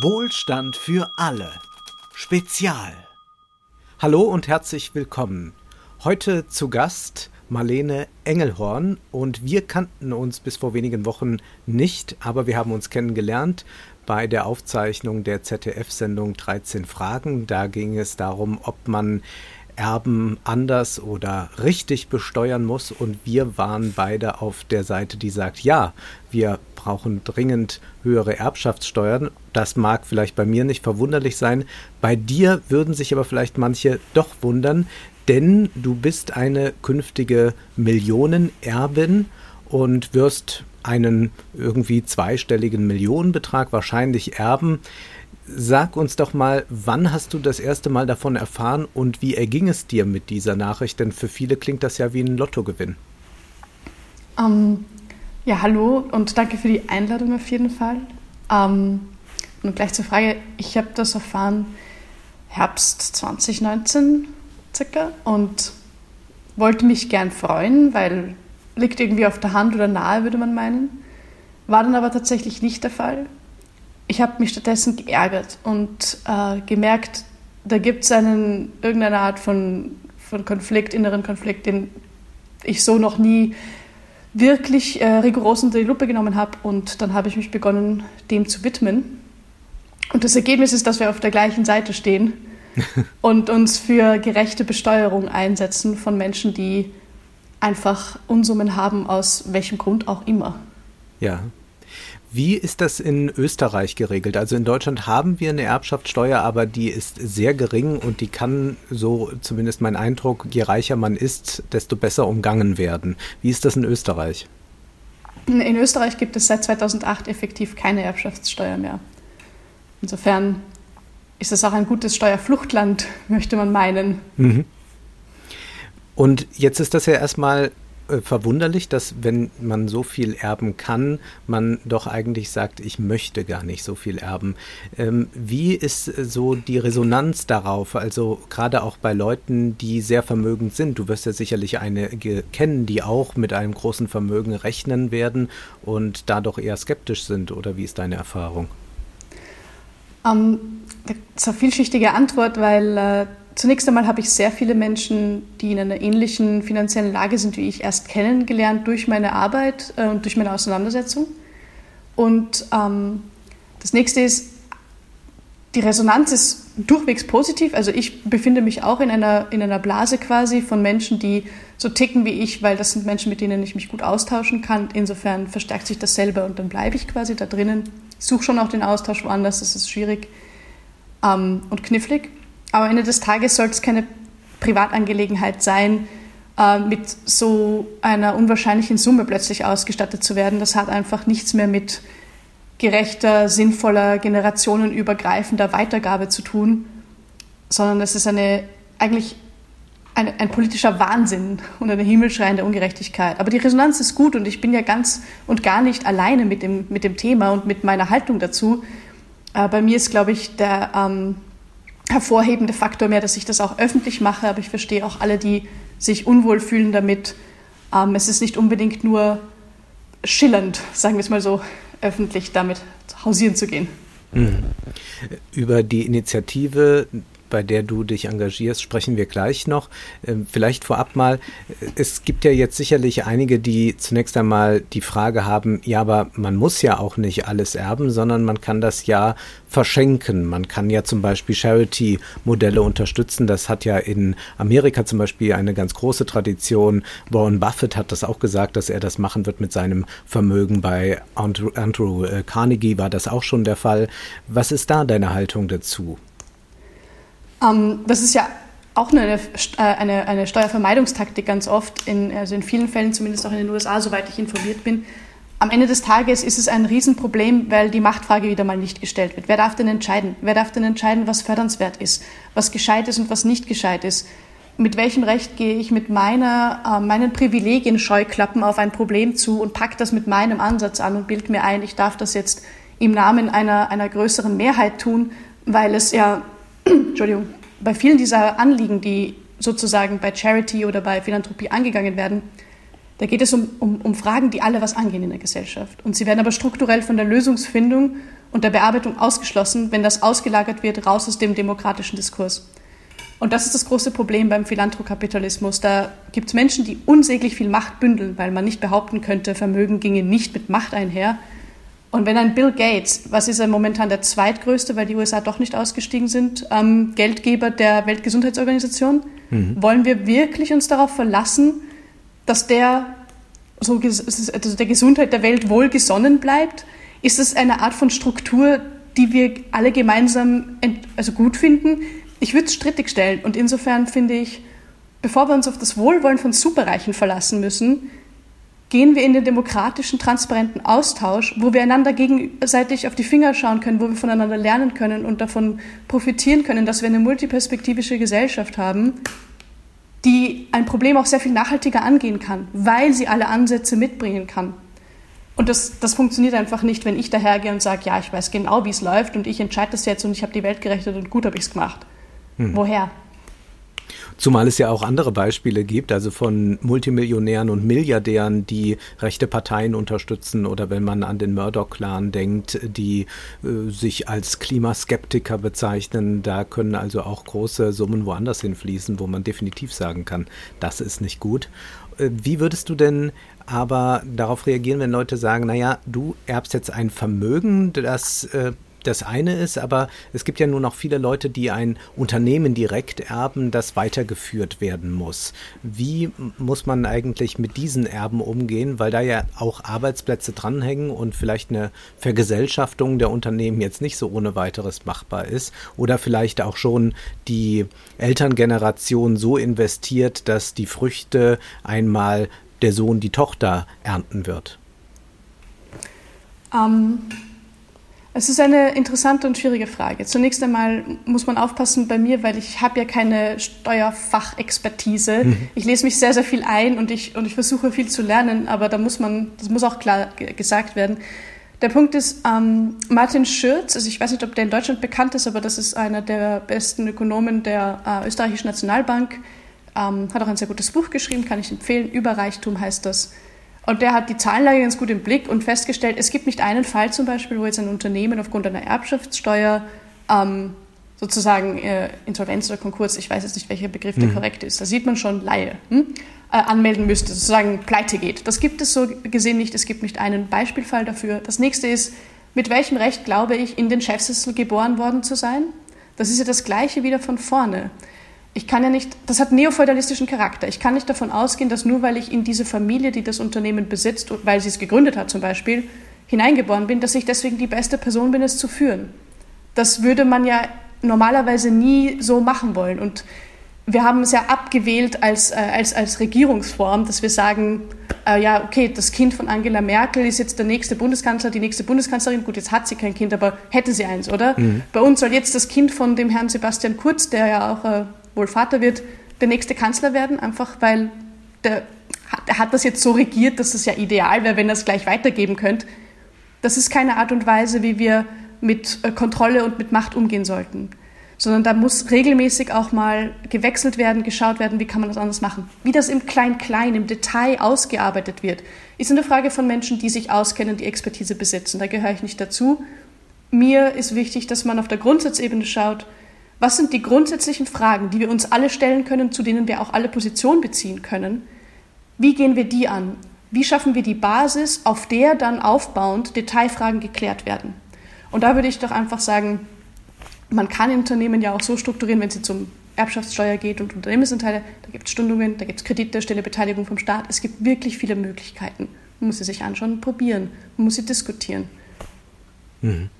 Wohlstand für alle. Spezial. Hallo und herzlich willkommen. Heute zu Gast Marlene Engelhorn und wir kannten uns bis vor wenigen Wochen nicht, aber wir haben uns kennengelernt bei der Aufzeichnung der ZDF-Sendung 13 Fragen. Da ging es darum, ob man Erben anders oder richtig besteuern muss. Und wir waren beide auf der Seite, die sagt, ja, wir brauchen dringend höhere Erbschaftssteuern. Das mag vielleicht bei mir nicht verwunderlich sein. Bei dir würden sich aber vielleicht manche doch wundern, denn du bist eine künftige Millionenerbin und wirst einen irgendwie zweistelligen Millionenbetrag wahrscheinlich erben. Sag uns doch mal, wann hast du das erste Mal davon erfahren und wie erging es dir mit dieser Nachricht? Denn für viele klingt das ja wie ein Lottogewinn. Um, ähm, ja, hallo und danke für die Einladung auf jeden Fall. Um, ähm, und gleich zur Frage, ich habe das erfahren Herbst 2019 circa und wollte mich gern freuen, weil liegt irgendwie auf der Hand oder nahe, würde man meinen. War dann aber tatsächlich nicht der Fall ich habe mich stattdessen geärgert und äh, gemerkt, da gibt es irgendeine Art von, von Konflikt, inneren Konflikt, den ich so noch nie wirklich äh, rigoros unter die Lupe genommen habe. Und dann habe ich mich begonnen, dem zu widmen. Und das Ergebnis ist, dass wir auf der gleichen Seite stehen und uns für gerechte Besteuerung einsetzen von Menschen, die einfach Unsummen haben, aus welchem Grund auch immer. Ja, wie ist das in Österreich geregelt? Also in Deutschland haben wir eine Erbschaftssteuer, aber die ist sehr gering und die kann, so zumindest mein Eindruck, je reicher man ist, desto besser umgangen werden. Wie ist das in Österreich? In Österreich gibt es seit 2008 effektiv keine Erbschaftssteuer mehr. Insofern ist es auch ein gutes Steuerfluchtland, möchte man meinen. Mhm. Und jetzt ist das ja erstmal verwunderlich, dass wenn man so viel erben kann, man doch eigentlich sagt, ich möchte gar nicht so viel erben. Ähm, wie ist so die Resonanz darauf? Also gerade auch bei Leuten, die sehr vermögend sind. Du wirst ja sicherlich einige kennen, die auch mit einem großen Vermögen rechnen werden und da doch eher skeptisch sind. Oder wie ist deine Erfahrung? Um, ähm, das ist eine vielschichtige Antwort, weil äh, Zunächst einmal habe ich sehr viele Menschen, die in einer ähnlichen finanziellen Lage sind wie ich, erst kennengelernt durch meine Arbeit äh, und durch meine Auseinandersetzung. Und ähm, das nächste ist, die Resonanz ist durchwegs positiv. Also ich befinde mich auch in einer, in einer Blase quasi von Menschen, die so ticken wie ich, weil das sind Menschen, mit denen ich mich gut austauschen kann. Insofern verstärkt sich das selber und dann bleibe ich quasi da drinnen. Ich suche schon auch den Austausch woanders, das ist schwierig ähm, und knifflig. Am Ende des Tages soll es keine Privatangelegenheit sein, äh, mit so einer unwahrscheinlichen Summe plötzlich ausgestattet zu werden. Das hat einfach nichts mehr mit gerechter, sinnvoller, generationenübergreifender Weitergabe zu tun, sondern es ist eine, eigentlich ein, ein politischer Wahnsinn und eine himmelschreiende Ungerechtigkeit. Aber die Resonanz ist gut und ich bin ja ganz und gar nicht alleine mit dem, mit dem Thema und mit meiner Haltung dazu. Äh, bei mir ist, glaube ich, der, ähm, hervorhebende Faktor mehr, dass ich das auch öffentlich mache, aber ich verstehe auch alle, die sich unwohl fühlen damit. Ähm, es ist nicht unbedingt nur schillernd, sagen wir es mal so, öffentlich damit hausieren zu gehen. Mhm. Über die Initiative bei der du dich engagierst, sprechen wir gleich noch. Ähm, vielleicht vorab mal, es gibt ja jetzt sicherlich einige, die zunächst einmal die Frage haben, ja, aber man muss ja auch nicht alles erben, sondern man kann das ja verschenken. Man kann ja zum Beispiel Charity-Modelle unterstützen. Das hat ja in Amerika zum Beispiel eine ganz große Tradition. Warren Buffett hat das auch gesagt, dass er das machen wird mit seinem Vermögen. Bei Andrew, Andrew äh, Carnegie war das auch schon der Fall. Was ist da deine Haltung dazu? Ähm, das ist ja auch eine, äh, eine, eine Steuervermeidungstaktik ganz oft, in, also in vielen Fällen, zumindest auch in den USA, soweit ich informiert bin. Am Ende des Tages ist es ein Riesenproblem, weil die Machtfrage wieder mal nicht gestellt wird. Wer darf denn entscheiden? Wer darf denn entscheiden, was fördernswert ist, was gescheit ist und was nicht gescheit ist? Mit welchem Recht gehe ich mit meiner, äh, meinen Privilegien Scheuklappen auf ein Problem zu und packe das mit meinem Ansatz an und bild mir ein, ich darf das jetzt im Namen einer, einer größeren Mehrheit tun, weil es ja Entschuldigung, bei vielen dieser Anliegen, die sozusagen bei Charity oder bei Philanthropie angegangen werden, da geht es um, um, um Fragen, die alle was angehen in der Gesellschaft. Und sie werden aber strukturell von der Lösungsfindung und der Bearbeitung ausgeschlossen, wenn das ausgelagert wird, raus aus dem demokratischen Diskurs. Und das ist das große Problem beim Philanthrokapitalismus. Da gibt es Menschen, die unsäglich viel Macht bündeln, weil man nicht behaupten könnte, Vermögen ginge nicht mit Macht einher. Und wenn ein Bill Gates, was ist er momentan der zweitgrößte, weil die USA doch nicht ausgestiegen sind, ähm, Geldgeber der Weltgesundheitsorganisation, mhm. wollen wir wirklich uns darauf verlassen, dass der so also der Gesundheit der Welt wohlgesonnen bleibt? Ist das eine Art von Struktur, die wir alle gemeinsam also gut finden? Ich würde es strittig stellen. Und insofern finde ich, bevor wir uns auf das Wohlwollen von Superreichen verlassen müssen, gehen wir in den demokratischen, transparenten Austausch, wo wir einander gegenseitig auf die Finger schauen können, wo wir voneinander lernen können und davon profitieren können, dass wir eine multiperspektivische Gesellschaft haben, die ein Problem auch sehr viel nachhaltiger angehen kann, weil sie alle Ansätze mitbringen kann. Und das, das funktioniert einfach nicht, wenn ich dahergehe und sage, ja, ich weiß genau, wie es läuft und ich entscheide das jetzt und ich habe die Welt gerechnet und gut habe ich es gemacht. Hm. Woher? Zumal es ja auch andere Beispiele gibt, also von Multimillionären und Milliardären, die rechte Parteien unterstützen oder wenn man an den Murdoch-Clan denkt, die äh, sich als Klimaskeptiker bezeichnen, da können also auch große Summen woanders hinfließen, wo man definitiv sagen kann, das ist nicht gut. Äh, wie würdest du denn aber darauf reagieren, wenn Leute sagen, naja, du erbst jetzt ein Vermögen, das äh, das eine ist, aber es gibt ja nur noch viele Leute, die ein Unternehmen direkt erben, das weitergeführt werden muss. Wie muss man eigentlich mit diesen Erben umgehen, weil da ja auch Arbeitsplätze dranhängen und vielleicht eine Vergesellschaftung der Unternehmen jetzt nicht so ohne weiteres machbar ist oder vielleicht auch schon die Elterngeneration so investiert, dass die Früchte einmal der Sohn die Tochter ernten wird? Ähm, es ist eine interessante und schwierige Frage. Zunächst einmal muss man aufpassen bei mir, weil ich habe ja keine Steuerfachexpertise. Mhm. Ich lese mich sehr, sehr viel ein und ich, und ich versuche viel zu lernen, aber da muss man, das muss auch klar gesagt werden. Der Punkt ist, ähm, Martin Schürz, also ich weiß nicht, ob der in Deutschland bekannt ist, aber das ist einer der besten Ökonomen der äh, österreichischen Nationalbank, ähm, hat auch ein sehr gutes Buch geschrieben, kann ich empfehlen. Überreichtum heißt das. Und der hat die Zahlenlage ganz gut im Blick und festgestellt, es gibt nicht einen Fall zum Beispiel, wo jetzt ein Unternehmen aufgrund einer Erbschaftssteuer ähm, sozusagen äh, Insolvenz oder Konkurs, ich weiß jetzt nicht, welcher Begriff der mhm. korrekt ist, da sieht man schon Laie, hm, äh, anmelden müsste, sozusagen pleite geht. Das gibt es so gesehen nicht, es gibt nicht einen Beispielfall dafür. Das nächste ist, mit welchem Recht glaube ich, in den Chefsessel geboren worden zu sein? Das ist ja das Gleiche wieder von vorne ich kann ja nicht, das hat neofeudalistischen Charakter. Ich kann nicht davon ausgehen, dass nur weil ich in diese Familie, die das Unternehmen besitzt, weil sie es gegründet hat zum Beispiel, hineingeboren bin, dass ich deswegen die beste Person bin, es zu führen. Das würde man ja normalerweise nie so machen wollen. Und wir haben es ja abgewählt als, äh, als, als Regierungsform, dass wir sagen, äh, ja, okay, das Kind von Angela Merkel ist jetzt der nächste Bundeskanzler, die nächste Bundeskanzlerin. Gut, jetzt hat sie kein Kind, aber hätte sie eins, oder? Mhm. Bei uns soll jetzt das Kind von dem Herrn Sebastian Kurz, der ja auch äh, wohl Vater wird, der nächste Kanzler werden, einfach weil der, der hat das jetzt so regiert, dass es ja ideal wäre, wenn er es gleich weitergeben könnte. Das ist keine Art und Weise, wie wir mit äh, Kontrolle und mit Macht umgehen sollten. Sondern da muss regelmäßig auch mal gewechselt werden, geschaut werden, wie kann man das anders machen. Wie das im Klein-Klein, im Detail ausgearbeitet wird, ist eine Frage von Menschen, die sich auskennen, die Expertise besitzen. Da gehöre ich nicht dazu. Mir ist wichtig, dass man auf der Grundsatzebene schaut, was sind die grundsätzlichen Fragen, die wir uns alle stellen können, zu denen wir auch alle Position beziehen können? Wie gehen wir die an? Wie schaffen wir die Basis, auf der dann aufbauend Detailfragen geklärt werden? Und da würde ich doch einfach sagen, man kann Unternehmen ja auch so strukturieren, wenn es um Erbschaftssteuer geht und Unternehmensanteile, da gibt es Stundungen, da gibt es Kredite, stille Beteiligung vom Staat. Es gibt wirklich viele Möglichkeiten. Man muss sie sich anschauen probieren. Man muss sie diskutieren. Mhm.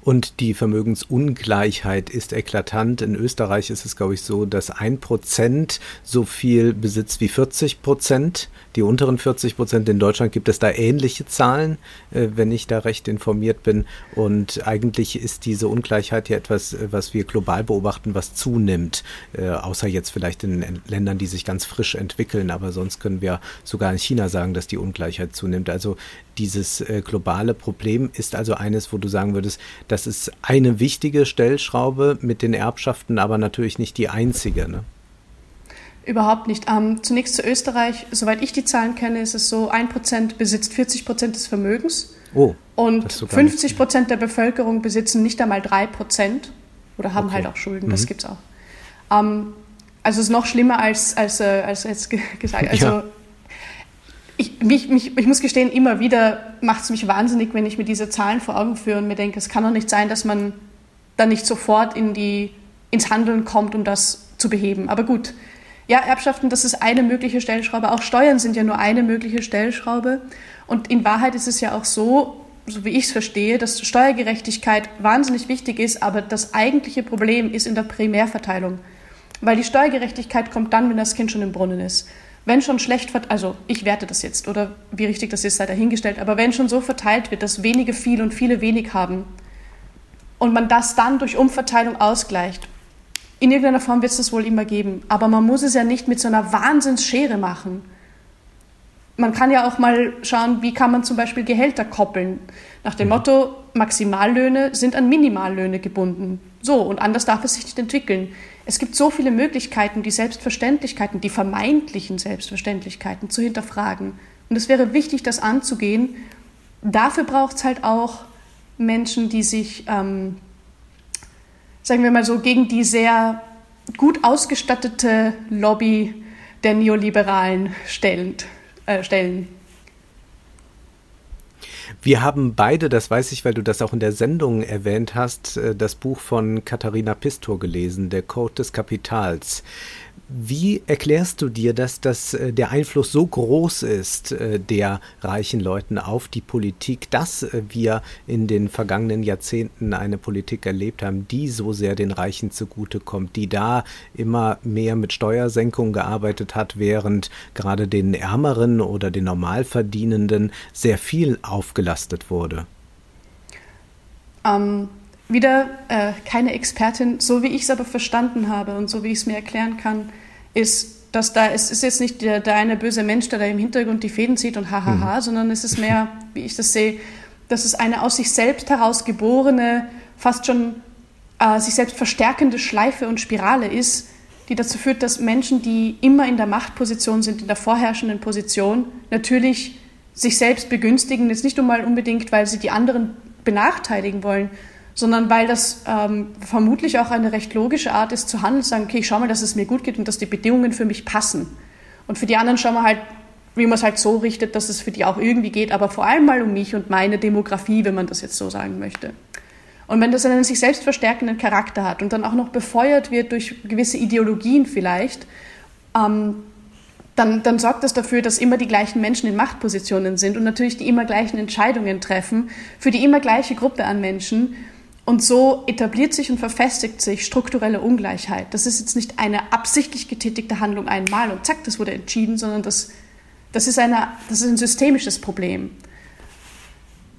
Und die Vermögensungleichheit ist eklatant. In Österreich ist es, glaube ich, so, dass ein Prozent so viel besitzt wie 40 Prozent. Die unteren 40 Prozent in Deutschland gibt es da ähnliche Zahlen, äh, wenn ich da recht informiert bin. Und eigentlich ist diese Ungleichheit ja etwas, äh, was wir global beobachten, was zunimmt. Äh, außer jetzt vielleicht in Ländern, die sich ganz frisch entwickeln. Aber sonst können wir sogar in China sagen, dass die Ungleichheit zunimmt. Also dieses globale Problem ist also eines, wo du sagen würdest, das ist eine wichtige Stellschraube mit den Erbschaften, aber natürlich nicht die einzige. Ne? Überhaupt nicht. Ähm, zunächst zu Österreich. Soweit ich die Zahlen kenne, ist es so, ein Prozent besitzt 40 Prozent des Vermögens. Oh, und 50 Prozent der Bevölkerung besitzen nicht einmal 3 Prozent oder haben okay. halt auch Schulden. Das mhm. gibt es auch. Ähm, also es ist noch schlimmer als, als, äh, als jetzt gesagt. Also ja. Ich, mich, mich, ich muss gestehen, immer wieder macht es mich wahnsinnig, wenn ich mir diese Zahlen vor Augen führe und mir denke, es kann doch nicht sein, dass man dann nicht sofort in die, ins Handeln kommt, um das zu beheben. Aber gut, ja, Erbschaften, das ist eine mögliche Stellschraube. Auch Steuern sind ja nur eine mögliche Stellschraube. Und in Wahrheit ist es ja auch so, so wie ich es verstehe, dass Steuergerechtigkeit wahnsinnig wichtig ist, aber das eigentliche Problem ist in der Primärverteilung. Weil die Steuergerechtigkeit kommt dann, wenn das Kind schon im Brunnen ist. Wenn schon schlecht, also ich werte das jetzt oder wie richtig das ist, sei dahingestellt, aber wenn schon so verteilt wird, dass wenige viel und viele wenig haben und man das dann durch Umverteilung ausgleicht, in irgendeiner Form wird es das wohl immer geben. Aber man muss es ja nicht mit so einer Wahnsinnsschere machen. Man kann ja auch mal schauen, wie kann man zum Beispiel Gehälter koppeln. Nach dem mhm. Motto, Maximallöhne sind an Minimallöhne gebunden. So, und anders darf es sich nicht entwickeln. Es gibt so viele Möglichkeiten, die Selbstverständlichkeiten, die vermeintlichen Selbstverständlichkeiten zu hinterfragen. Und es wäre wichtig, das anzugehen. Dafür braucht es halt auch Menschen, die sich ähm, sagen wir mal so, gegen die sehr gut ausgestattete Lobby der Neoliberalen stellend, äh, stellen. Wir haben beide, das weiß ich, weil du das auch in der Sendung erwähnt hast, äh, das Buch von Katharina Pistor gelesen, Der Code des Kapitals. Wie erklärst du dir, dass das, äh, der Einfluss so groß ist, äh, der reichen Leuten auf die Politik, dass äh, wir in den vergangenen Jahrzehnten eine Politik erlebt haben, die so sehr den Reichen zugutekommt, die da immer mehr mit Steuersenkung gearbeitet hat, während gerade den Ärmeren oder den Normalverdienenden sehr viel aufgelastet wurde? Ähm, wieder äh, keine Expertin, so wie ich es aber verstanden habe und so wie ich es mir erklären kann, ist, dass da, es ist jetzt nicht der, der eine böse Mensch, der da im Hintergrund die Fäden zieht und hahaha, mhm. sondern es ist mehr, wie ich das sehe, dass es eine aus sich selbst heraus geborene, fast schon äh, sich selbst verstärkende Schleife und Spirale ist, die dazu führt, dass Menschen, die immer in der Machtposition sind, in der vorherrschenden Position, natürlich sich selbst begünstigen, jetzt nicht einmal unbedingt, weil sie die anderen benachteiligen wollen, sondern weil das ähm, vermutlich auch eine recht logische Art ist zu handeln, zu sagen, okay, ich schau mal, dass es mir gut geht und dass die Bedingungen für mich passen. Und für die anderen schauen wir halt, wie man es halt so richtet, dass es für die auch irgendwie geht, aber vor allem mal um mich und meine Demografie, wenn man das jetzt so sagen möchte. Und wenn das einen sich selbst verstärkenden Charakter hat und dann auch noch befeuert wird durch gewisse Ideologien vielleicht, ähm, dann, dann, sorgt das dafür, dass immer die gleichen Menschen in Machtpositionen sind und natürlich die immer gleichen Entscheidungen treffen für die immer gleiche Gruppe an Menschen und so etabliert sich und verfestigt sich strukturelle Ungleichheit. Das ist jetzt nicht eine absichtlich getätigte Handlung einmal und zack, das wurde entschieden, sondern das, das, ist, eine, das ist ein systemisches Problem.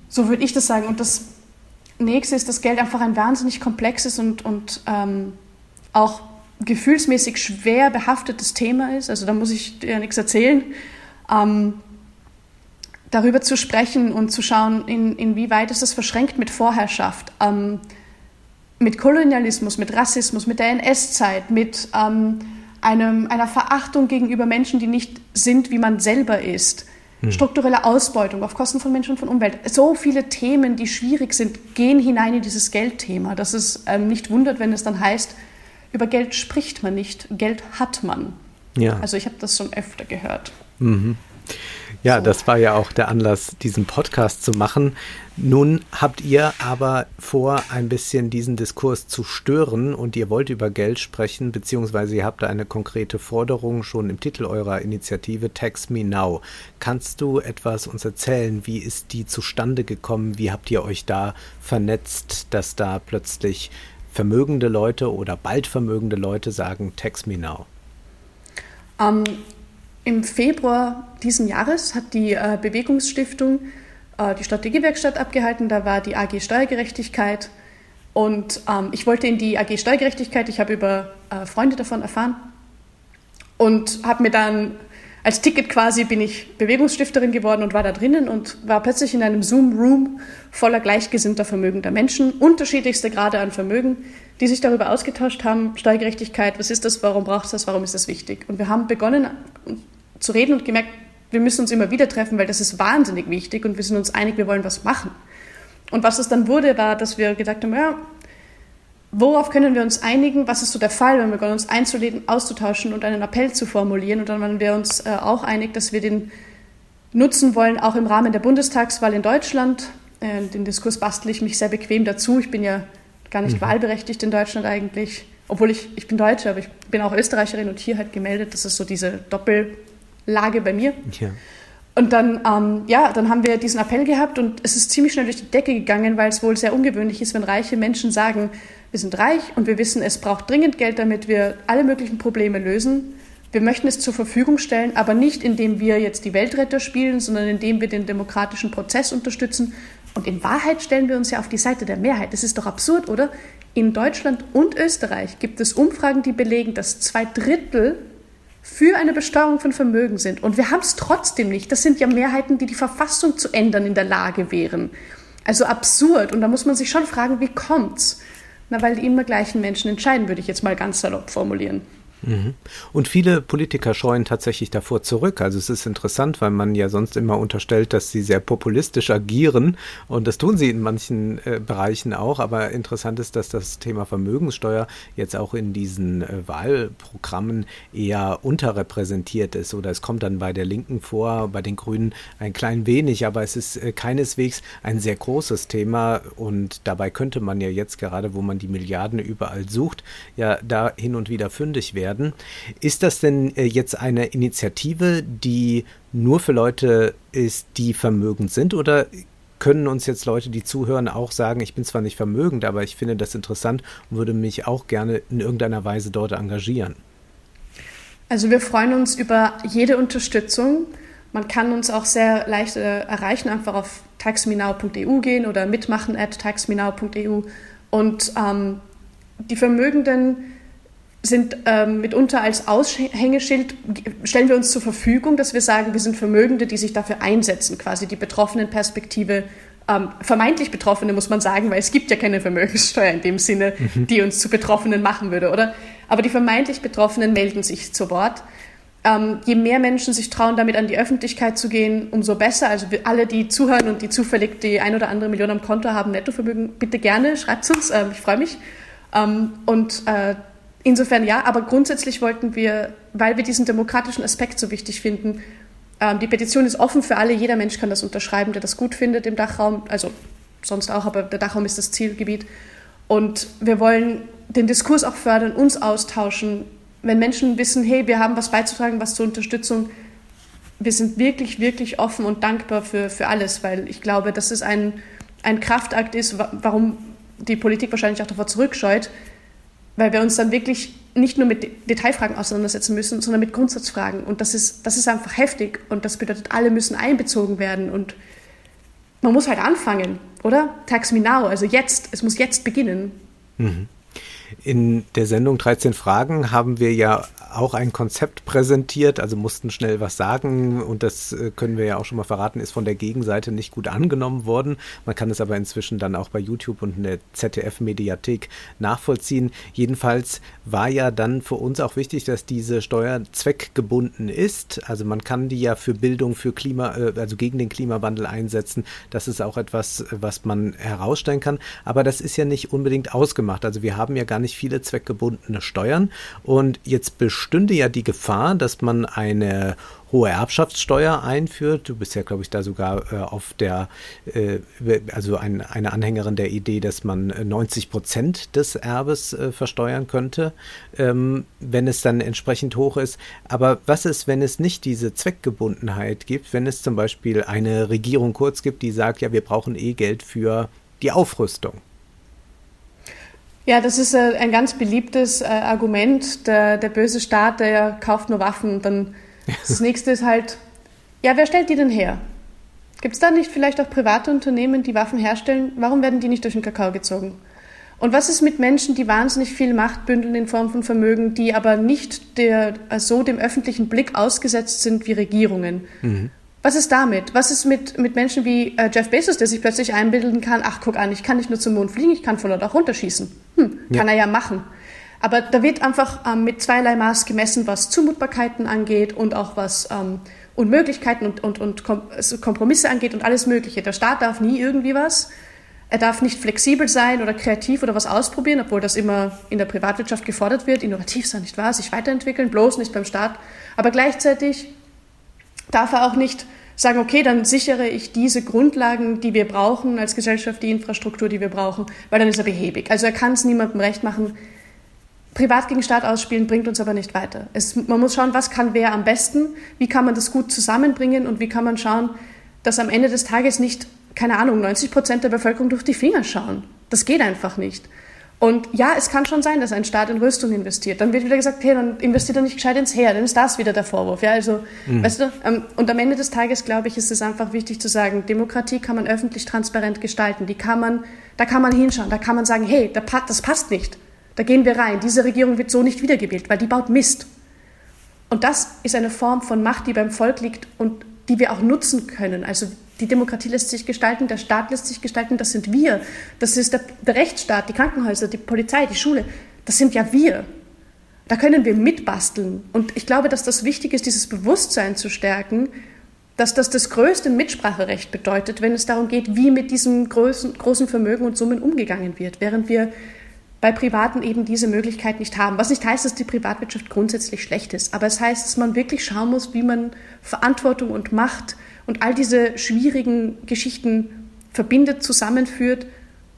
So würde ich das sagen. Und das nächste ist, dass Geld einfach ein wahnsinnig komplexes und, und ähm, auch gefühlsmäßig schwer behaftetes Thema ist. Also da muss ich dir ja nichts erzählen. Ähm, darüber zu sprechen und zu schauen, in, inwieweit ist das verschränkt mit Vorherrschaft, ähm, mit Kolonialismus, mit Rassismus, mit der NS-Zeit, mit ähm, einem, einer Verachtung gegenüber Menschen, die nicht sind, wie man selber ist. Hm. Strukturelle Ausbeutung auf Kosten von Menschen und von Umwelt. So viele Themen, die schwierig sind, gehen hinein in dieses Geldthema, dass es ähm, nicht wundert, wenn es dann heißt, über Geld spricht man nicht, Geld hat man. Ja. Also ich habe das schon öfter gehört. Mhm. Ja, das war ja auch der Anlass, diesen Podcast zu machen. Nun habt ihr aber vor, ein bisschen diesen Diskurs zu stören und ihr wollt über Geld sprechen, beziehungsweise ihr habt eine konkrete Forderung schon im Titel eurer Initiative Tax Me Now. Kannst du etwas uns erzählen? Wie ist die zustande gekommen? Wie habt ihr euch da vernetzt, dass da plötzlich vermögende Leute oder bald vermögende Leute sagen, Tax Me Now? Um, ähm, im Februar diesen Jahres hat die äh, Bewegungsstiftung äh, die Strategiewerkstatt abgehalten. Da war die AG Steuergerechtigkeit. Und ähm, ich wollte in die AG Steuergerechtigkeit. Ich habe über äh, Freunde davon erfahren und habe mir dann als Ticket quasi bin ich Bewegungsstifterin geworden und war da drinnen und war plötzlich in einem Zoom-Room voller gleichgesinnter vermögender Menschen, unterschiedlichste Grade an Vermögen, die sich darüber ausgetauscht haben, Steuergerechtigkeit, was ist das, warum braucht es das, warum ist das wichtig. Und wir haben begonnen zu reden und gemerkt, wir müssen uns immer wieder treffen, weil das ist wahnsinnig wichtig und wir sind uns einig, wir wollen was machen. Und was es dann wurde, war, dass wir gedacht haben, ja, worauf können wir uns einigen? Was ist so der Fall, wenn wir begonnen, uns einzuladen, auszutauschen und einen Appell zu formulieren? Und dann waren wir uns äh, auch einig, dass wir den nutzen wollen, auch im Rahmen der Bundestagswahl in Deutschland. Äh, den Diskurs bastle ich mich sehr bequem dazu. Ich bin ja gar nicht mhm. wahlberechtigt in Deutschland eigentlich, obwohl ich, ich bin Deutsche, aber ich bin auch Österreicherin und hier halt gemeldet. Das ist so diese Doppellage bei mir. Ja. Und dann, ähm, ja, dann haben wir diesen Appell gehabt und es ist ziemlich schnell durch die Decke gegangen, weil es wohl sehr ungewöhnlich ist, wenn reiche Menschen sagen, wir sind reich und wir wissen, es braucht dringend Geld, damit wir alle möglichen Probleme lösen. Wir möchten es zur Verfügung stellen, aber nicht indem wir jetzt die Weltretter spielen, sondern indem wir den demokratischen Prozess unterstützen. Und in Wahrheit stellen wir uns ja auf die Seite der Mehrheit. Das ist doch absurd, oder? In Deutschland und Österreich gibt es Umfragen, die belegen, dass zwei Drittel für eine Besteuerung von Vermögen sind. Und wir haben es trotzdem nicht. Das sind ja Mehrheiten, die die Verfassung zu ändern in der Lage wären. Also absurd. Und da muss man sich schon fragen, wie kommt's? Na, weil die immer gleichen Menschen entscheiden, würde ich jetzt mal ganz salopp formulieren. Mhm. Und viele Politiker scheuen tatsächlich davor zurück. Also es ist interessant, weil man ja sonst immer unterstellt, dass sie sehr populistisch agieren. Und das tun sie in manchen äh, Bereichen auch. Aber interessant ist, dass das Thema Vermögenssteuer jetzt auch in diesen äh, Wahlprogrammen eher unterrepräsentiert ist. Oder es kommt dann bei der Linken vor, bei den Grünen ein klein wenig. Aber es ist äh, keineswegs ein sehr großes Thema. Und dabei könnte man ja jetzt gerade, wo man die Milliarden überall sucht, ja da hin und wieder fündig werden werden. Ist das denn äh, jetzt eine Initiative, die nur für Leute ist, die vermögend sind oder können uns jetzt Leute, die zuhören, auch sagen, ich bin zwar nicht vermögend, aber ich finde das interessant und würde mich auch gerne in irgendeiner Weise dort engagieren? Also wir freuen uns über jede Unterstützung. Man kann uns auch sehr leicht äh, erreichen, einfach auf taxminau.eu gehen oder mitmachen at taxminau.eu. Und ähm, die Vermögenden sind ähm, mitunter als Aushängeschild, stellen wir uns zur Verfügung, dass wir sagen, wir sind Vermögende, die sich dafür einsetzen, quasi die betroffenen Perspektive, ähm, vermeintlich Betroffene muss man sagen, weil es gibt ja keine Vermögenssteuer in dem Sinne, mhm. die uns zu Betroffenen machen würde, oder? Aber die vermeintlich Betroffenen melden sich zu Wort. Ähm, je mehr Menschen sich trauen, damit an die Öffentlichkeit zu gehen, umso besser. Also alle, die zuhören und die zufällig die ein oder andere Million am Konto haben, Nettovermögen, bitte gerne, schreibt uns, äh, ich freue mich. Ähm, und äh, Insofern ja, aber grundsätzlich wollten wir, weil wir diesen demokratischen Aspekt so wichtig finden, ähm, die Petition ist offen für alle, jeder Mensch kann das unterschreiben, der das gut findet im Dachraum, also sonst auch, aber der Dachraum ist das Zielgebiet. Und wir wollen den Diskurs auch fördern, uns austauschen. Wenn Menschen wissen, hey, wir haben was beizutragen, was zur Unterstützung, wir sind wirklich, wirklich offen und dankbar für, für alles, weil ich glaube, dass es ein, ein Kraftakt ist, warum die Politik wahrscheinlich auch davor zurückscheut, weil wir uns dann wirklich nicht nur mit Detailfragen auseinandersetzen müssen, sondern mit Grundsatzfragen. Und das ist, das ist einfach heftig und das bedeutet, alle müssen einbezogen werden und man muss halt anfangen, oder? Tax me now, also jetzt, es muss jetzt beginnen. Mhm. In der Sendung 13 Fragen haben wir ja auch ein Konzept präsentiert, also mussten schnell was sagen und das äh, können wir ja auch schon mal verraten, ist von der Gegenseite nicht gut angenommen worden. Man kann es aber inzwischen dann auch bei YouTube und in der ZDF-Mediathek nachvollziehen. Jedenfalls war ja dann für uns auch wichtig, dass diese Steuer zweckgebunden ist. Also man kann die ja für Bildung, für Klima, äh, also gegen den Klimawandel einsetzen. Das ist auch etwas, was man herausstellen kann. Aber das ist ja nicht unbedingt ausgemacht. Also wir haben ja gar nicht viele zweckgebundene Steuern und jetzt bestünde ja die Gefahr, dass man eine hohe Erbschaftssteuer einführt. Du bist ja, glaube ich, da sogar äh, auf der, äh, also ein, eine Anhängerin der Idee, dass man 90 äh, Prozent des Erbes äh, versteuern könnte, ähm, wenn es dann entsprechend hoch ist. Aber was ist, wenn es nicht diese Zweckgebundenheit gibt, wenn es zum Beispiel eine Regierung kurz gibt, die sagt, ja, wir brauchen eh Geld für die Aufrüstung? Ja, das ist äh, ein ganz beliebtes äh, Argument. Der, der böse Staat, der kauft nur Waffen. Dann das nächste ist halt, ja, wer stellt die denn her? Gibt es da nicht vielleicht auch private Unternehmen, die Waffen herstellen? Warum werden die nicht durch den Kakao gezogen? Und was ist mit Menschen, die wahnsinnig viel Macht bündeln in Form von Vermögen, die aber nicht der, so dem öffentlichen Blick ausgesetzt sind wie Regierungen? Mhm. Was ist damit? Was ist mit, mit Menschen wie äh, Jeff Bezos, der sich plötzlich einbilden kann, ach guck an, ich kann nicht nur zum Mond fliegen, ich kann von dort auch runterschießen. Hm, kann ja. er ja machen. Aber da wird einfach ähm, mit zweierlei Maß gemessen, was Zumutbarkeiten angeht und auch was ähm, und Möglichkeiten und, und, und Kompromisse angeht und alles Mögliche. Der Staat darf nie irgendwie was. Er darf nicht flexibel sein oder kreativ oder was ausprobieren, obwohl das immer in der Privatwirtschaft gefordert wird. Innovativ sein, nicht wahr? Sich weiterentwickeln, bloß nicht beim Staat. Aber gleichzeitig darf er auch nicht sagen, okay, dann sichere ich diese Grundlagen, die wir brauchen als Gesellschaft, die Infrastruktur, die wir brauchen, weil dann ist er behäbig. Also er kann es niemandem recht machen. Privat gegen Staat ausspielen bringt uns aber nicht weiter. Es, man muss schauen, was kann wer am besten, wie kann man das gut zusammenbringen und wie kann man schauen, dass am Ende des Tages nicht keine Ahnung, 90 Prozent der Bevölkerung durch die Finger schauen. Das geht einfach nicht. Und ja, es kann schon sein, dass ein Staat in Rüstung investiert. Dann wird wieder gesagt, hey, dann investiert er nicht gescheit ins Heer. Dann ist das wieder der Vorwurf. Ja, also, mhm. weißt du, ähm, und am Ende des Tages, glaube ich, ist es einfach wichtig zu sagen, Demokratie kann man öffentlich transparent gestalten. Die kann man, da kann man hinschauen. Da kann man sagen, hey, das passt nicht. Da gehen wir rein. Diese Regierung wird so nicht wiedergewählt, weil die baut Mist. Und das ist eine Form von Macht, die beim Volk liegt und die wir auch nutzen können. Also die Demokratie lässt sich gestalten, der Staat lässt sich gestalten, das sind wir. Das ist der, der Rechtsstaat, die Krankenhäuser, die Polizei, die Schule. Das sind ja wir. Da können wir mitbasteln. Und ich glaube, dass das wichtig ist, dieses Bewusstsein zu stärken, dass das das größte Mitspracherecht bedeutet, wenn es darum geht, wie mit diesem großen, großen Vermögen und Summen umgegangen wird, während wir bei Privaten eben diese Möglichkeit nicht haben. Was nicht heißt, dass die Privatwirtschaft grundsätzlich schlecht ist, aber es heißt, dass man wirklich schauen muss, wie man Verantwortung und Macht und all diese schwierigen Geschichten verbindet, zusammenführt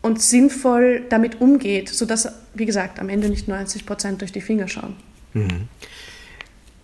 und sinnvoll damit umgeht, sodass, wie gesagt, am Ende nicht 90 Prozent durch die Finger schauen. Mhm.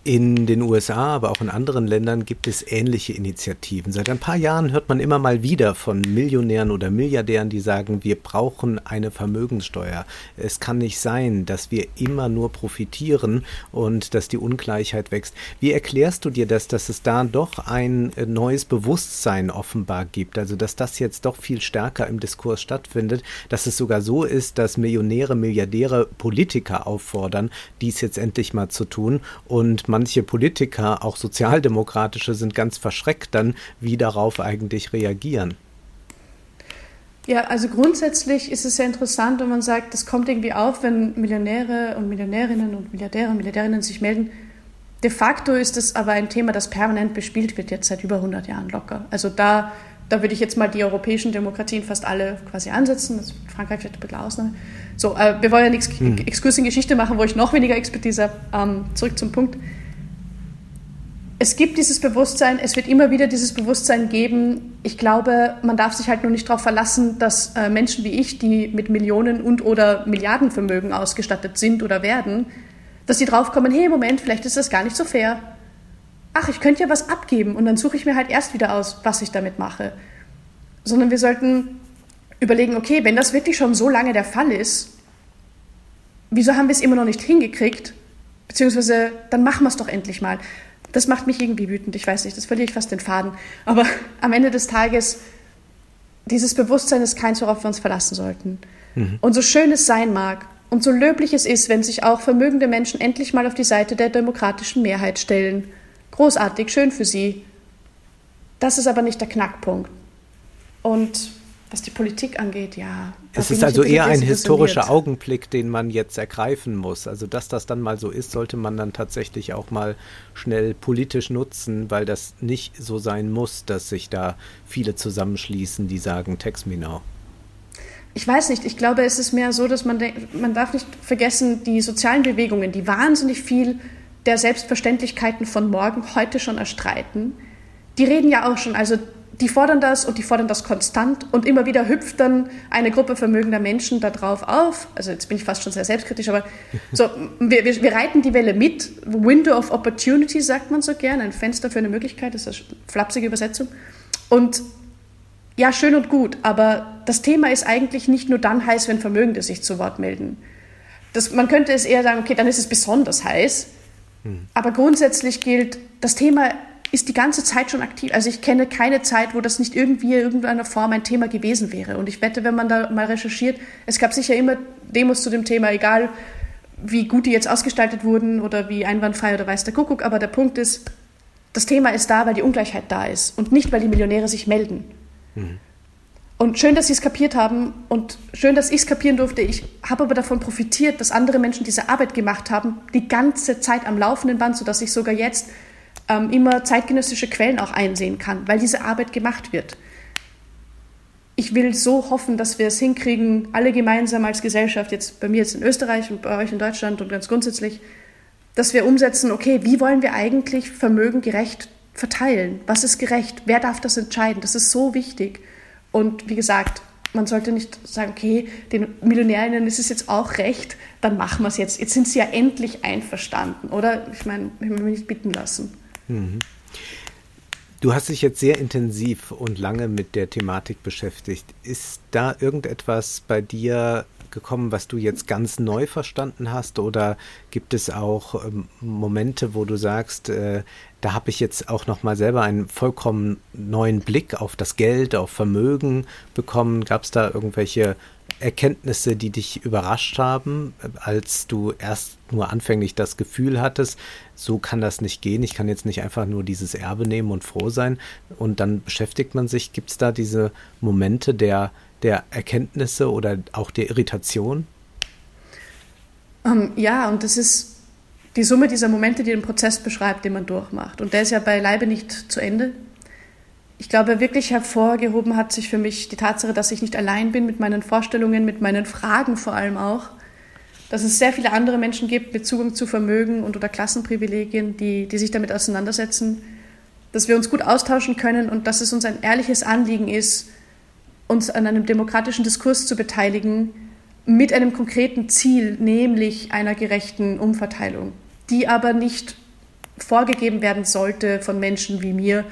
In den USA, aber auch in anderen Ländern gibt es ähnliche Initiativen. Seit ein paar Jahren hört man immer mal wieder von Millionären oder Milliardären, die sagen, wir brauchen eine Vermögenssteuer. Es kann nicht sein, dass wir immer nur profitieren und dass die Ungleichheit wächst. Wie erklärst du dir das, dass es da doch ein äh, neues Bewusstsein offenbar gibt? Also, dass das jetzt doch viel stärker im Diskurs stattfindet, dass es sogar so ist, dass Millionäre, Milliardäre Politiker auffordern, dies jetzt endlich mal zu tun und man manche Politiker, auch sozialdemokratische, sind ganz verschreckt dann, wie darauf eigentlich reagieren. Ja, also grundsätzlich ist es ja interessant, wenn man sagt, das kommt irgendwie auf, wenn Millionäre und Millionärinnen und Milliardäre und Milliardärinnen sich melden. De facto ist es aber ein Thema, das permanent bespielt wird, jetzt seit über 100 Jahren locker. Also da, da würde ich jetzt mal die europäischen Demokratien fast alle quasi ansetzen. Das Frankreich vielleicht ein bisschen Ausnahme. So, äh, wir wollen ja nichts hm. Exkurs in Geschichte machen, wo ich noch weniger Expertise habe. Ähm, zurück zum Punkt es gibt dieses Bewusstsein, es wird immer wieder dieses Bewusstsein geben. Ich glaube, man darf sich halt nur nicht darauf verlassen, dass äh, Menschen wie ich, die mit Millionen und oder Milliardenvermögen ausgestattet sind oder werden, dass sie draufkommen, hey, Moment, vielleicht ist das gar nicht so fair. Ach, ich könnte ja was abgeben und dann suche ich mir halt erst wieder aus, was ich damit mache. Sondern wir sollten überlegen, okay, wenn das wirklich schon so lange der Fall ist, wieso haben wir es immer noch nicht hingekriegt? Beziehungsweise, dann machen wir es doch endlich mal das macht mich irgendwie wütend. Ich weiß nicht, das verliere ich fast den Faden. Aber am Ende des Tages, dieses Bewusstsein ist keins, worauf wir uns verlassen sollten. Mhm. Und so schön es sein mag und so löblich es ist, wenn sich auch vermögende Menschen endlich mal auf die Seite der demokratischen Mehrheit stellen. Großartig, schön für sie. Das ist aber nicht der Knackpunkt. Und was die Politik angeht, ja. Es ist also eher ein historischer Augenblick, den man jetzt ergreifen muss. Also, dass das dann mal so ist, sollte man dann tatsächlich auch mal schnell politisch nutzen, weil das nicht so sein muss, dass sich da viele zusammenschließen, die sagen, text me now. Ich weiß nicht, ich glaube, es ist mehr so, dass man man darf nicht vergessen, die sozialen Bewegungen, die wahnsinnig viel der Selbstverständlichkeiten von morgen heute schon erstreiten, die reden ja auch schon, also die fordern das und die fordern das konstant und immer wieder hüpft dann eine Gruppe vermögender Menschen darauf auf. Also jetzt bin ich fast schon sehr selbstkritisch, aber so, wir, wir, wir reiten die Welle mit. Window of Opportunity sagt man so gern, ein Fenster für eine Möglichkeit, das ist eine flapsige Übersetzung. Und ja, schön und gut, aber das Thema ist eigentlich nicht nur dann heiß, wenn Vermögende sich zu Wort melden. Das, man könnte es eher sagen, okay, dann ist es besonders heiß. Hm. Aber grundsätzlich gilt, das Thema ist die ganze Zeit schon aktiv. Also ich kenne keine Zeit, wo das nicht irgendwie in irgendeiner Form ein Thema gewesen wäre. Und ich wette, wenn man da mal recherchiert, es gab sicher immer Demos zu dem Thema, egal wie gut die jetzt ausgestaltet wurden oder wie einwandfrei oder weiß der Kuckuck. Aber der Punkt ist, das Thema ist da, weil die Ungleichheit da ist und nicht, weil die Millionäre sich melden. Mhm. Und schön, dass Sie es kapiert haben und schön, dass ich es kapieren durfte. Ich habe aber davon profitiert, dass andere Menschen diese Arbeit gemacht haben, die ganze Zeit am laufenden Band, sodass ich sogar jetzt ähm, immer zeitgenössische Quellen auch einsehen kann, weil diese Arbeit gemacht wird. Ich will so hoffen, dass wir es hinkriegen, alle gemeinsam als Gesellschaft, jetzt bei mir jetzt in Österreich und bei euch in Deutschland und ganz grundsätzlich, dass wir umsetzen, okay, wie wollen wir eigentlich Vermögen gerecht verteilen? Was ist gerecht? Wer darf das entscheiden? Das ist so wichtig. Und wie gesagt, man sollte nicht sagen, okay, den Millionärinnen ist es jetzt auch recht, dann machen wir es jetzt. Jetzt sind sie ja endlich einverstanden, oder? Ich meine, ich will mich nicht bitten lassen. Mhm. Du hast dich jetzt sehr intensiv und lange mit der Thematik beschäftigt. Ist da irgendetwas bei dir gekommen, was du jetzt ganz neu verstanden hast? Oder gibt es auch ähm, Momente, wo du sagst, äh, da habe ich jetzt auch noch mal selber einen vollkommen neuen Blick auf das Geld, auf Vermögen bekommen? Gab es da irgendwelche Erkenntnisse, die dich überrascht haben, als du erst nur anfänglich das Gefühl hattest, so kann das nicht gehen, ich kann jetzt nicht einfach nur dieses Erbe nehmen und froh sein und dann beschäftigt man sich, gibt es da diese Momente der der Erkenntnisse oder auch der Irritation? Um, ähm, ja, und das ist die Summe dieser Momente, die den Prozess beschreibt, den man durchmacht. Und der ist ja beileibe nicht zu Ende. Ich glaube, wirklich hervorgehoben hat sich für mich die Tatsache, dass ich nicht allein bin mit meinen Vorstellungen, mit meinen Fragen vor allem auch. Dass es sehr viele andere Menschen gibt mit Zugang zu Vermögen und oder Klassenprivilegien, die, die sich damit auseinandersetzen. Dass wir uns gut austauschen können und dass es uns ein ehrliches Anliegen ist, uns an einem demokratischen Diskurs zu beteiligen mit einem konkreten Ziel, nämlich einer gerechten Umverteilung, die aber nicht vorgegeben werden sollte von Menschen wie mir,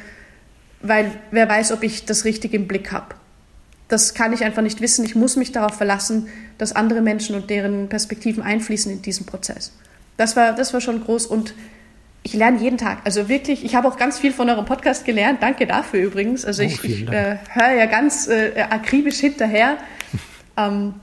weil wer weiß, ob ich das richtig im Blick habe. Das kann ich einfach nicht wissen. Ich muss mich darauf verlassen, dass andere Menschen und deren Perspektiven einfließen in diesen Prozess. Das war, das war schon groß und ich lerne jeden Tag. Also wirklich, ich habe auch ganz viel von eurem Podcast gelernt. Danke dafür übrigens. Also oh, ich, ich äh, höre ja ganz äh, akribisch hinterher. ähm,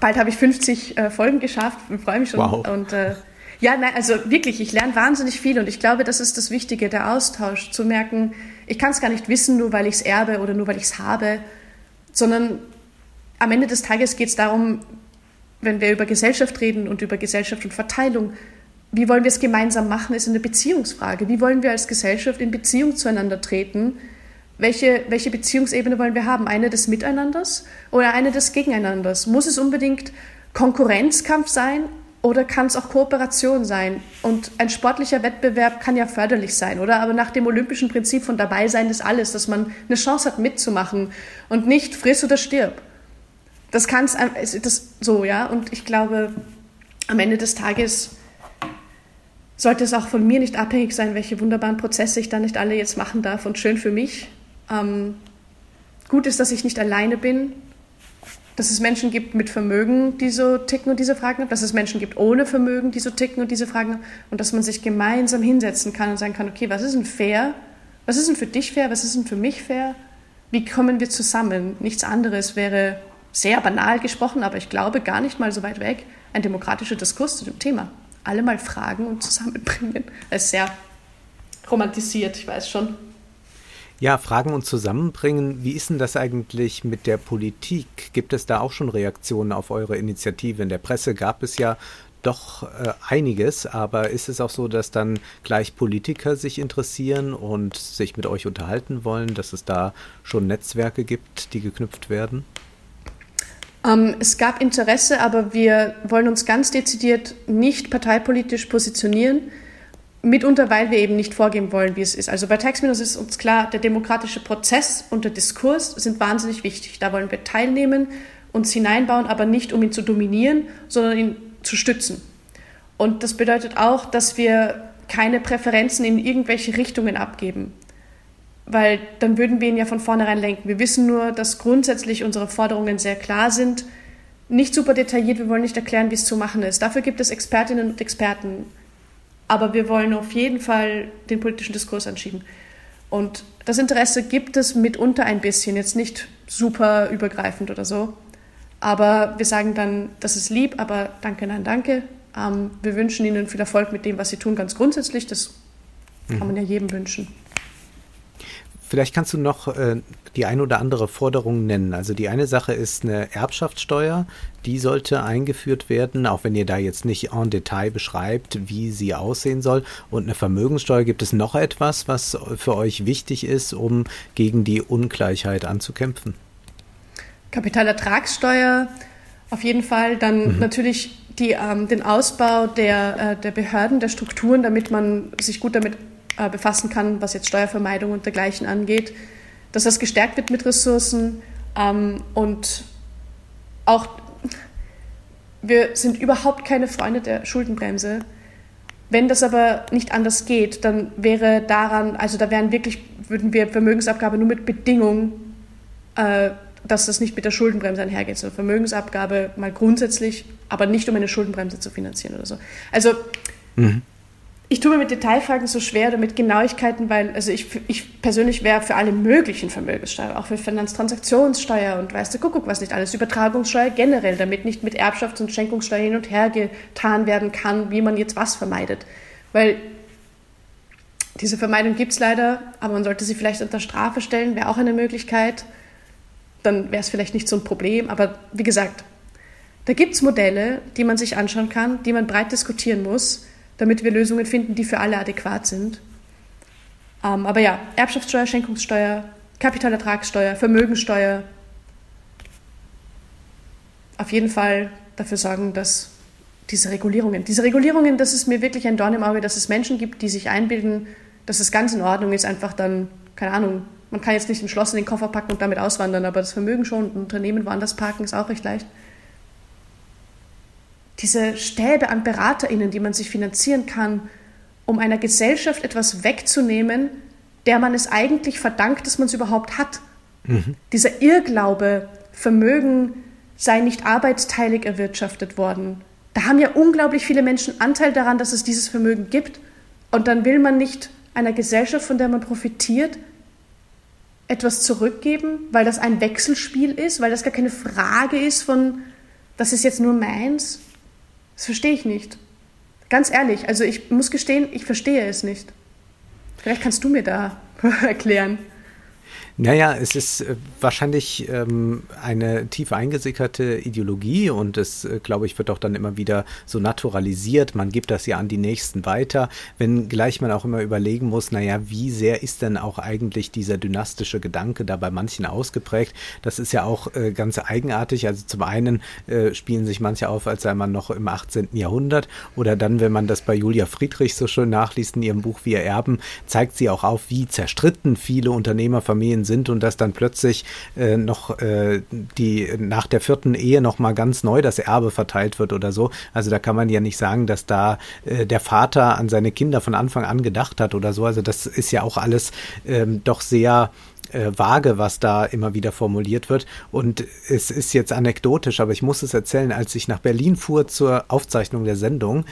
bald habe ich 50 äh, Folgen geschafft Ich freue mich schon. Wow. Und äh, ja, nein, also wirklich, ich lerne wahnsinnig viel und ich glaube, das ist das Wichtige, der Austausch, zu merken, ich kann es gar nicht wissen, nur weil ich es erbe oder nur weil ich es habe, sondern am Ende des Tages geht es darum, wenn wir über Gesellschaft reden und über Gesellschaft und Verteilung, wie wollen wir es gemeinsam machen, ist eine Beziehungsfrage. Wie wollen wir als Gesellschaft in Beziehung zueinander treten? Welche, welche Beziehungsebene wollen wir haben? Eine des Miteinanders oder eine des Gegeneinanders? Muss es unbedingt Konkurrenzkampf sein oder kann es auch Kooperation sein? Und ein sportlicher Wettbewerb kann ja förderlich sein, oder? Aber nach dem olympischen Prinzip von dabei sein ist alles, dass man eine Chance hat mitzumachen und nicht friss oder stirb. Das kann es das so, ja. Und ich glaube, am Ende des Tages sollte es auch von mir nicht abhängig sein, welche wunderbaren Prozesse ich da nicht alle jetzt machen darf und schön für mich. Ähm, gut ist, dass ich nicht alleine bin, dass es Menschen gibt mit Vermögen, die so ticken und diese Fragen haben, dass es Menschen gibt ohne Vermögen, die so ticken und diese Fragen haben und dass man sich gemeinsam hinsetzen kann und sagen kann, okay, was ist denn fair? Was ist denn für dich fair? Was ist denn für mich fair? Wie kommen wir zusammen? Nichts anderes wäre sehr banal gesprochen, aber ich glaube gar nicht mal so weit weg, ein demokratischer Diskurs zu dem Thema alle mal fragen und zusammenbringen. Das ist sehr romantisiert, ich weiß schon. Ja, fragen und zusammenbringen. Wie ist denn das eigentlich mit der Politik? Gibt es da auch schon Reaktionen auf eure Initiative? In der Presse gab es ja doch äh, einiges, aber ist es auch so, dass dann gleich Politiker sich interessieren und sich mit euch unterhalten wollen, dass es da schon Netzwerke gibt, die geknüpft werden? Ähm, es gab Interesse, aber wir wollen uns ganz dezidiert nicht parteipolitisch positionieren, mitunter weil wir eben nicht vorgeben wollen, wie es ist. Also bei Taxminus ist uns klar, der demokratische Prozess und der Diskurs sind wahnsinnig wichtig. Da wollen wir teilnehmen, uns hineinbauen, aber nicht um ihn zu dominieren, sondern ihn zu stützen. Und das bedeutet auch, dass wir keine Präferenzen in irgendwelche Richtungen abgeben weil dann würden wir ihn ja von vornherein lenken. Wir wissen nur, dass grundsätzlich unsere Forderungen sehr klar sind, nicht super detailliert, wir wollen nicht erklären, wie es zu machen ist. Dafür gibt es Expertinnen und Experten. Aber wir wollen auf jeden Fall den politischen Diskurs anschieben. Und das Interesse gibt es mitunter ein bisschen, jetzt nicht super übergreifend oder so. Aber wir sagen dann, das ist lieb, aber danke, nein, danke. Ähm, wir wünschen Ihnen viel Erfolg mit dem, was Sie tun, ganz grundsätzlich. Das kann man ja jedem wünschen. Vielleicht kannst du noch äh, die eine oder andere Forderung nennen. Also die eine Sache ist eine Erbschaftssteuer, die sollte eingeführt werden, auch wenn ihr da jetzt nicht en Detail beschreibt, wie sie aussehen soll. Und eine Vermögenssteuer, gibt es noch etwas, was für euch wichtig ist, um gegen die Ungleichheit anzukämpfen? Kapitalertragssteuer auf jeden Fall. Dann mhm. natürlich die, ähm, den Ausbau der, äh, der Behörden, der Strukturen, damit man sich gut damit äh, befassen kann, was jetzt Steuervermeidung und dergleichen angeht. Dass das gestärkt wird mit Ressourcen ähm, und auch wir sind überhaupt keine Freunde der Schuldenbremse. Wenn das aber nicht anders geht, dann wäre daran, also da wären wirklich, würden wir Vermögensabgabe nur mit Bedingung, äh, dass das nicht mit der Schuldenbremse einhergeht. So Vermögensabgabe mal grundsätzlich, aber nicht um eine Schuldenbremse zu finanzieren oder so. Also mhm ich tue mir mit Detailfragen so schwer oder mit Genauigkeiten, weil also ich, ich persönlich wäre für alle möglichen Vermögenssteuer, auch für Finanztransaktionssteuer und weißt du, Kuckuck, was nicht alles, Übertragungssteuer generell, damit nicht mit Erbschafts- und Schenkungssteuer hin und her getan werden kann, wie man jetzt was vermeidet. Weil diese Vermeidung gibt es leider, aber man sollte sie vielleicht unter Strafe stellen, wäre auch eine Möglichkeit. Dann wäre es vielleicht nicht so ein Problem. Aber wie gesagt, da gibt es Modelle, die man sich anschauen kann, die man breit diskutieren muss damit wir Lösungen finden, die für alle adäquat sind. Ähm, aber ja, Erbschaftssteuer, Schenkungssteuer, Kapitalertragssteuer, Vermögensteuer, auf jeden Fall dafür sorgen, dass diese Regulierungen, diese Regulierungen, das ist mir wirklich ein Dorn im Auge, dass es Menschen gibt, die sich einbilden, dass es ganz in Ordnung ist, einfach dann, keine Ahnung, man kann jetzt nicht ein Schloss in den Koffer packen und damit auswandern, aber das Vermögen schon, ein Unternehmen woanders parken, ist auch recht leicht diese Stäbe an BeraterInnen, die man sich finanzieren kann, um einer Gesellschaft etwas wegzunehmen, der man es eigentlich verdankt, dass man es überhaupt hat. Mhm. Dieser Irrglaube, Vermögen sei nicht arbeitsteilig erwirtschaftet worden. Da haben ja unglaublich viele Menschen Anteil daran, dass es dieses Vermögen gibt. Und dann will man nicht einer Gesellschaft, von der man profitiert, etwas zurückgeben, weil das ein Wechselspiel ist, weil das gar keine Frage ist von, das ist jetzt nur meins, das verstehe ich nicht. Ganz ehrlich, also ich muss gestehen, ich verstehe es nicht. Vielleicht kannst du mir da erklären. Naja, es ist äh, wahrscheinlich ähm, eine tief eingesickerte Ideologie und es, äh, glaube ich, wird auch dann immer wieder so naturalisiert. Man gibt das ja an die Nächsten weiter, wenngleich man auch immer überlegen muss, naja, wie sehr ist denn auch eigentlich dieser dynastische Gedanke da bei manchen ausgeprägt? Das ist ja auch äh, ganz eigenartig. Also zum einen äh, spielen sich manche auf, als sei man noch im 18. Jahrhundert oder dann, wenn man das bei Julia Friedrich so schön nachliest in ihrem Buch Wir erben, zeigt sie auch auf, wie zerstritten viele Unternehmerfamilien sind sind und dass dann plötzlich äh, noch äh, die nach der vierten Ehe noch mal ganz neu das Erbe verteilt wird oder so. Also da kann man ja nicht sagen, dass da äh, der Vater an seine Kinder von Anfang an gedacht hat oder so. Also das ist ja auch alles ähm, doch sehr äh, vage, was da immer wieder formuliert wird. Und es ist jetzt anekdotisch, aber ich muss es erzählen, als ich nach Berlin fuhr zur Aufzeichnung der Sendung,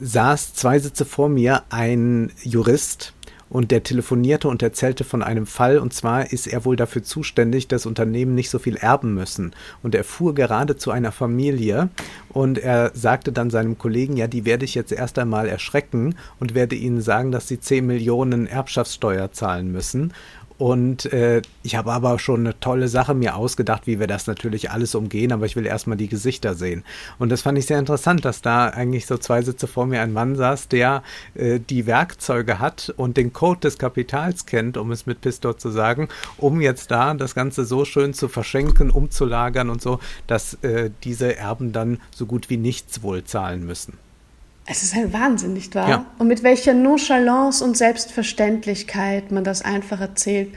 saß zwei Sitze vor mir ein Jurist, und der telefonierte und erzählte von einem Fall. Und zwar ist er wohl dafür zuständig, dass Unternehmen nicht so viel erben müssen. Und er fuhr gerade zu einer Familie. Und er sagte dann seinem Kollegen, ja, die werde ich jetzt erst einmal erschrecken und werde ihnen sagen, dass sie 10 Millionen Erbschaftssteuer zahlen müssen und äh, ich habe aber schon eine tolle Sache mir ausgedacht, wie wir das natürlich alles umgehen, aber ich will erstmal die Gesichter sehen. Und das fand ich sehr interessant, dass da eigentlich so zwei Sitze vor mir ein Mann saß, der äh, die Werkzeuge hat und den Code des Kapitals kennt, um es mit Pistor zu sagen, um jetzt da das Ganze so schön zu verschenken, umzulagern und so, dass äh, diese Erben dann so gut wie nichts wohl zahlen müssen. Es ist ein Wahnsinn, nicht wahr? Ja. Und mit welcher Nonchalance und Selbstverständlichkeit man das einfach erzählt.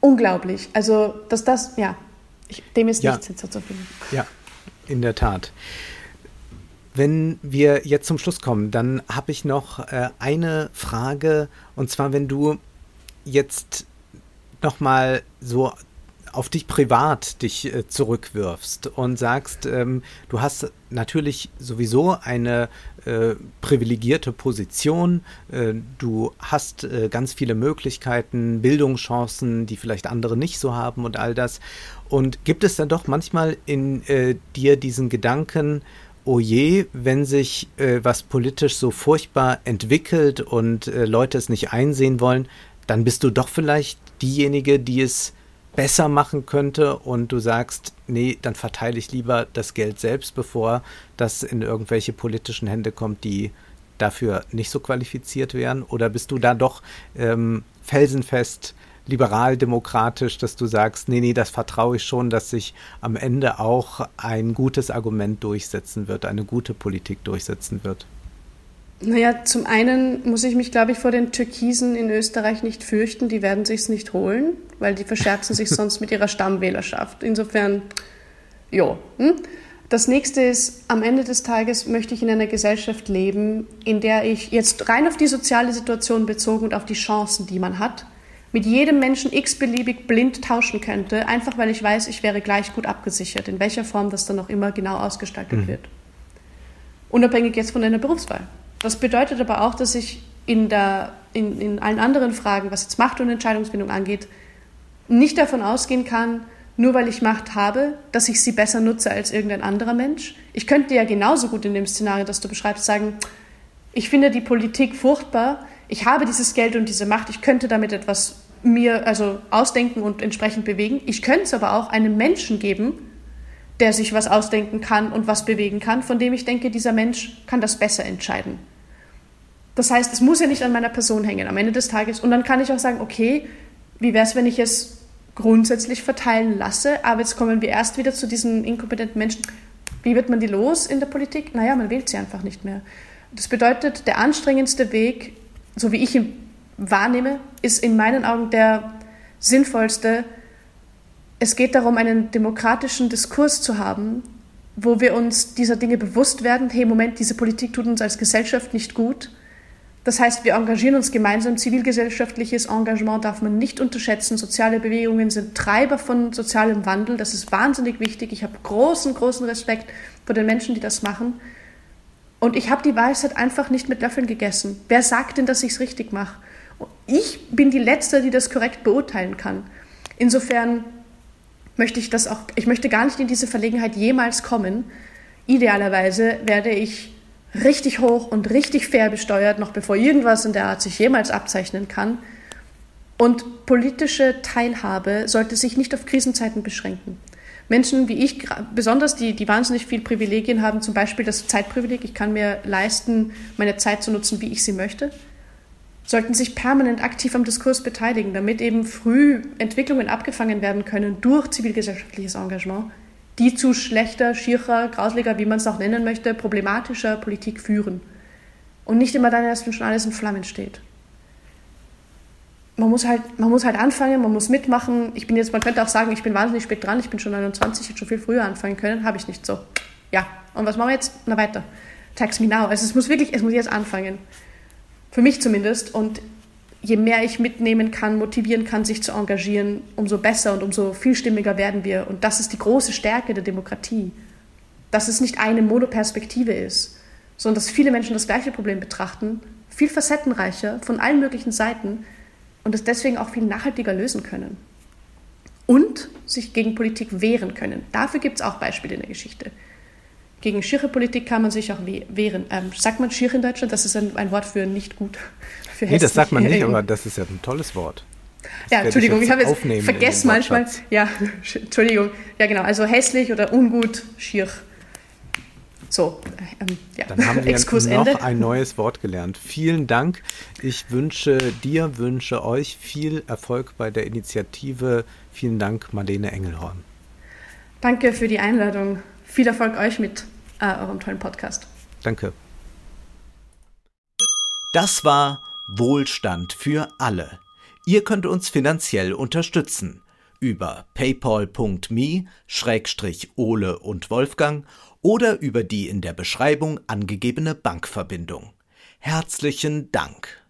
Unglaublich. Also, dass das, ja, ich, dem ist ja. nichts hinzuzufügen. Ja, in der Tat. Wenn wir jetzt zum Schluss kommen, dann habe ich noch äh, eine Frage. Und zwar, wenn du jetzt nochmal so auf dich privat dich äh, zurückwirfst und sagst, ähm, du hast natürlich sowieso eine äh, privilegierte Position, äh, du hast äh, ganz viele Möglichkeiten, Bildungschancen, die vielleicht andere nicht so haben und all das. Und gibt es dann doch manchmal in äh, dir diesen Gedanken, oh je, wenn sich äh, was politisch so furchtbar entwickelt und Leute es nicht einsehen wollen, dann bist du doch vielleicht diejenige, die es besser machen könnte und du sagst, nee, dann verteile ich lieber das Geld selbst, bevor das in irgendwelche politischen Hände kommt, die dafür nicht so qualifiziert wären? Oder bist du da doch ähm, felsenfest liberal-demokratisch, dass du sagst, nee, nee, das vertraue ich schon, dass sich am Ende auch ein gutes Argument durchsetzen wird, eine gute Politik durchsetzen wird? Naja, zum einen muss ich mich, glaube ich, vor den Türkisen in Österreich nicht fürchten. Die werden sich's nicht holen, weil die verscherzen sich sonst mit ihrer Stammwählerschaft. Insofern, ja. Hm? Das nächste ist, am Ende des Tages möchte ich in einer Gesellschaft leben, in der ich jetzt rein auf die soziale Situation bezogen und auf die Chancen, die man hat, mit jedem Menschen x-beliebig blind tauschen könnte, einfach weil ich weiß, ich wäre gleich gut abgesichert, in welcher Form das dann auch immer genau ausgestaltet mhm. wird. Unabhängig jetzt von einer Berufswahl. Das bedeutet aber auch, dass ich in, der, in, in allen anderen Fragen, was jetzt Macht und Entscheidungsfindung angeht, nicht davon ausgehen kann, nur weil ich Macht habe, dass ich sie besser nutze als irgendein anderer Mensch. Ich könnte ja genauso gut in dem Szenario, das du beschreibst, sagen, ich finde die Politik furchtbar, ich habe dieses Geld und diese Macht, ich könnte damit etwas mir also ausdenken und entsprechend bewegen. Ich könnte es aber auch einem Menschen geben, der sich was ausdenken kann und was bewegen kann, von dem ich denke, dieser Mensch kann das besser entscheiden. Das heißt, es muss ja nicht an meiner Person hängen am Ende des Tages. Und dann kann ich auch sagen, okay, wie wäre es, wenn ich es grundsätzlich verteilen lasse? Aber jetzt kommen wir erst wieder zu diesen inkompetenten Menschen. Wie wird man die los in der Politik? Naja, man wählt sie einfach nicht mehr. Das bedeutet, der anstrengendste Weg, so wie ich ihn wahrnehme, ist in meinen Augen der sinnvollste, es geht darum, einen demokratischen Diskurs zu haben, wo wir uns dieser Dinge bewusst werden, hey, Moment, diese Politik tut uns als Gesellschaft nicht gut. Das heißt, wir engagieren uns gemeinsam. Zivilgesellschaftliches Engagement darf man nicht unterschätzen. Soziale Bewegungen sind Treiber von sozialem Wandel. Das ist wahnsinnig wichtig. Ich habe großen, großen Respekt vor den Menschen, die das machen. Und ich habe die Weisheit einfach nicht mit Löffeln gegessen. Wer sagt denn, dass ich es richtig mache? Ich bin die Letzte, die das korrekt beurteilen kann. Insofern möchte ich das auch, ich möchte gar nicht in diese Verlegenheit jemals kommen. Idealerweise werde ich richtig hoch und richtig fair besteuert, noch bevor irgendwas in der Art sich jemals abzeichnen kann. Und politische Teilhabe sollte sich nicht auf Krisenzeiten beschränken. Menschen wie ich, besonders die, die wahnsinnig viel Privilegien haben, zum Beispiel das Zeitprivileg, ich kann mir leisten, meine Zeit zu nutzen, wie ich sie möchte, sollten sich permanent aktiv am Diskurs beteiligen, damit eben früh Entwicklungen abgefangen werden können durch zivilgesellschaftliches Engagement, die zu schlechter, schierer, grausliger, wie man es auch nennen möchte, problematischer Politik führen. Und nicht immer dann erst, wenn schon alles in Flammen steht. Man muss, halt, man muss halt anfangen, man muss mitmachen. Ich bin jetzt, man könnte auch sagen, ich bin wahnsinnig spät dran, ich bin schon 29, hätte schon viel früher anfangen können, habe ich nicht so. Ja, und was machen wir jetzt? Na weiter. Tax me now. Also es muss wirklich, es muss jetzt anfangen. Für mich zumindest. Und je mehr ich mitnehmen kann, motivieren kann, sich zu engagieren, umso besser und umso vielstimmiger werden wir. Und das ist die große Stärke der Demokratie. Dass es nicht eine Monoperspektive ist, sondern dass viele Menschen das gleiche Problem betrachten, viel facettenreicher von allen möglichen Seiten und es deswegen auch viel nachhaltiger lösen können. Und sich gegen Politik wehren können. Dafür gibt es auch Beispiele in der Geschichte. Gegen schiere Politik kann man sich auch wehren. Ähm, sagt man schier in Deutschland? Das ist ein, ein Wort für nicht gut. Für nee, das sagt man nicht, aber das ist ja ein tolles Wort. Das ja, Entschuldigung, ich, ich habe jetzt vergessen manchmal. Ja, Entschuldigung. Ja, genau. Also hässlich oder ungut, schier. So, ähm, ja. Dann haben wir Exkurs noch Ende. ein neues Wort gelernt. Vielen Dank. Ich wünsche dir, wünsche euch viel Erfolg bei der Initiative. Vielen Dank, Marlene Engelhorn. Danke für die Einladung viel Erfolg euch mit äh, eurem tollen Podcast. Danke. Das war Wohlstand für alle. Ihr könnt uns finanziell unterstützen über paypal.me-ole und Wolfgang oder über die in der Beschreibung angegebene Bankverbindung. Herzlichen Dank.